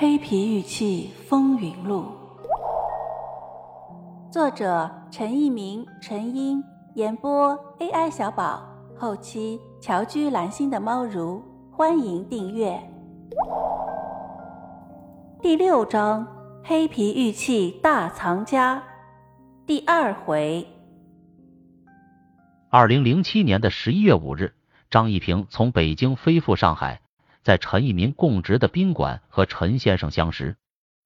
黑皮玉器风云录》，作者陈一鸣、陈英，演播 AI 小宝，后期乔居蓝心的猫如，欢迎订阅。第六章：黑皮玉器大藏家，第二回。二零零七年的十一月五日，张一平从北京飞赴上海。在陈一民供职的宾馆和陈先生相识。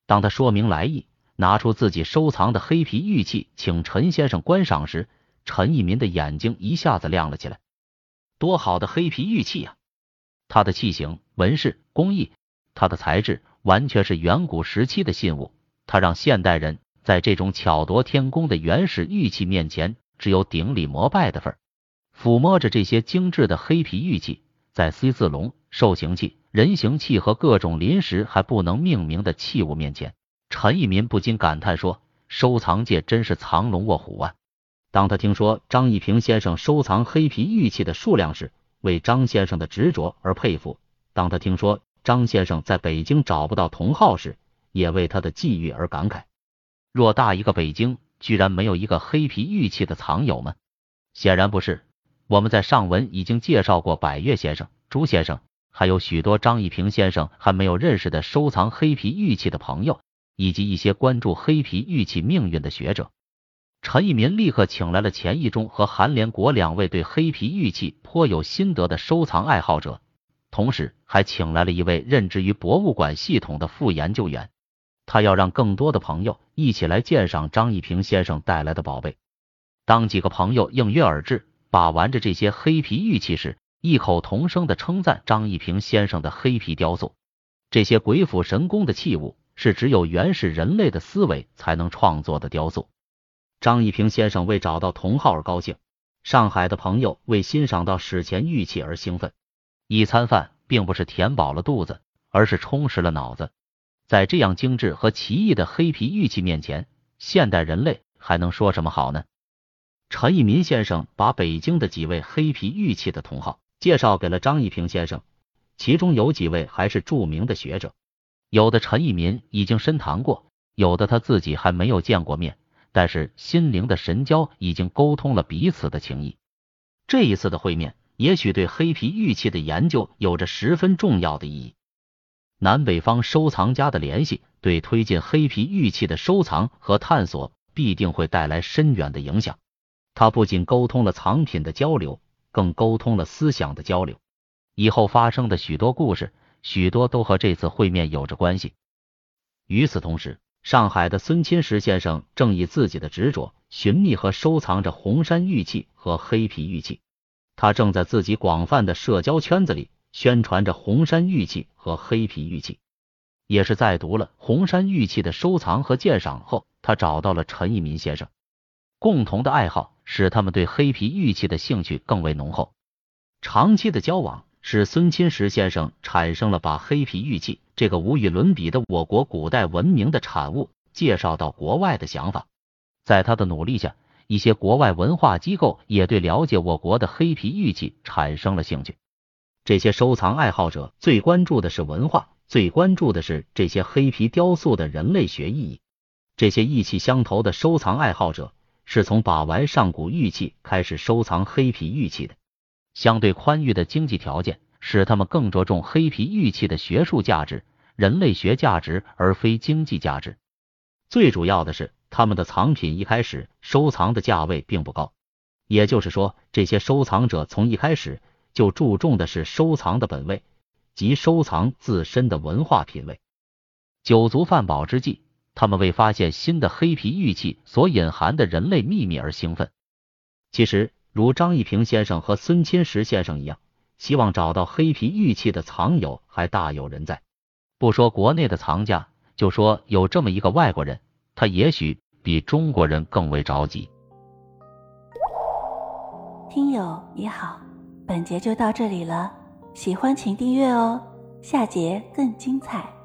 当他说明来意，拿出自己收藏的黑皮玉器，请陈先生观赏时，陈一民的眼睛一下子亮了起来。多好的黑皮玉器啊！它的器型、纹饰、工艺，它的材质，完全是远古时期的信物。它让现代人在这种巧夺天工的原始玉器面前，只有顶礼膜拜的份儿。抚摸着这些精致的黑皮玉器，在 C 字龙。兽形器、人形器和各种临时还不能命名的器物面前，陈一民不禁感叹说：“收藏界真是藏龙卧虎啊！”当他听说张一平先生收藏黑皮玉器的数量时，为张先生的执着而佩服；当他听说张先生在北京找不到同好时，也为他的际遇而感慨。偌大一个北京，居然没有一个黑皮玉器的藏友吗？显然不是。我们在上文已经介绍过百越先生、朱先生。还有许多张一平先生还没有认识的收藏黑皮玉器的朋友，以及一些关注黑皮玉器命运的学者。陈一民立刻请来了钱义中和韩连国两位对黑皮玉器颇有心得的收藏爱好者，同时还请来了一位任职于博物馆系统的副研究员。他要让更多的朋友一起来鉴赏张一平先生带来的宝贝。当几个朋友应约而至，把玩着这些黑皮玉器时，异口同声的称赞张一平先生的黑皮雕塑，这些鬼斧神工的器物是只有原始人类的思维才能创作的雕塑。张一平先生为找到同好而高兴，上海的朋友为欣赏到史前玉器而兴奋。一餐饭并不是填饱了肚子，而是充实了脑子。在这样精致和奇异的黑皮玉器面前，现代人类还能说什么好呢？陈一民先生把北京的几位黑皮玉器的同好。介绍给了张一平先生，其中有几位还是著名的学者，有的陈一民已经深谈过，有的他自己还没有见过面，但是心灵的神交已经沟通了彼此的情谊。这一次的会面，也许对黑皮玉器的研究有着十分重要的意义。南北方收藏家的联系，对推进黑皮玉器的收藏和探索必定会带来深远的影响。它不仅沟通了藏品的交流。更沟通了思想的交流，以后发生的许多故事，许多都和这次会面有着关系。与此同时，上海的孙钦石先生正以自己的执着寻觅和收藏着红山玉器和黑皮玉器，他正在自己广泛的社交圈子里宣传着红山玉器和黑皮玉器。也是在读了红山玉器的收藏和鉴赏后，他找到了陈一民先生，共同的爱好。使他们对黑皮玉器的兴趣更为浓厚。长期的交往使孙钦石先生产生了把黑皮玉器这个无与伦比的我国古代文明的产物介绍到国外的想法。在他的努力下，一些国外文化机构也对了解我国的黑皮玉器产生了兴趣。这些收藏爱好者最关注的是文化，最关注的是这些黑皮雕塑的人类学意义。这些意气相投的收藏爱好者。是从把玩上古玉器开始收藏黑皮玉器的。相对宽裕的经济条件使他们更着重黑皮玉器的学术价值、人类学价值，而非经济价值。最主要的是，他们的藏品一开始收藏的价位并不高，也就是说，这些收藏者从一开始就注重的是收藏的本位，即收藏自身的文化品味。酒足饭饱之际。他们为发现新的黑皮玉器所隐含的人类秘密而兴奋。其实，如张一平先生和孙钦石先生一样，希望找到黑皮玉器的藏友还大有人在。不说国内的藏家，就说有这么一个外国人，他也许比中国人更为着急。听友你好，本节就到这里了，喜欢请订阅哦，下节更精彩。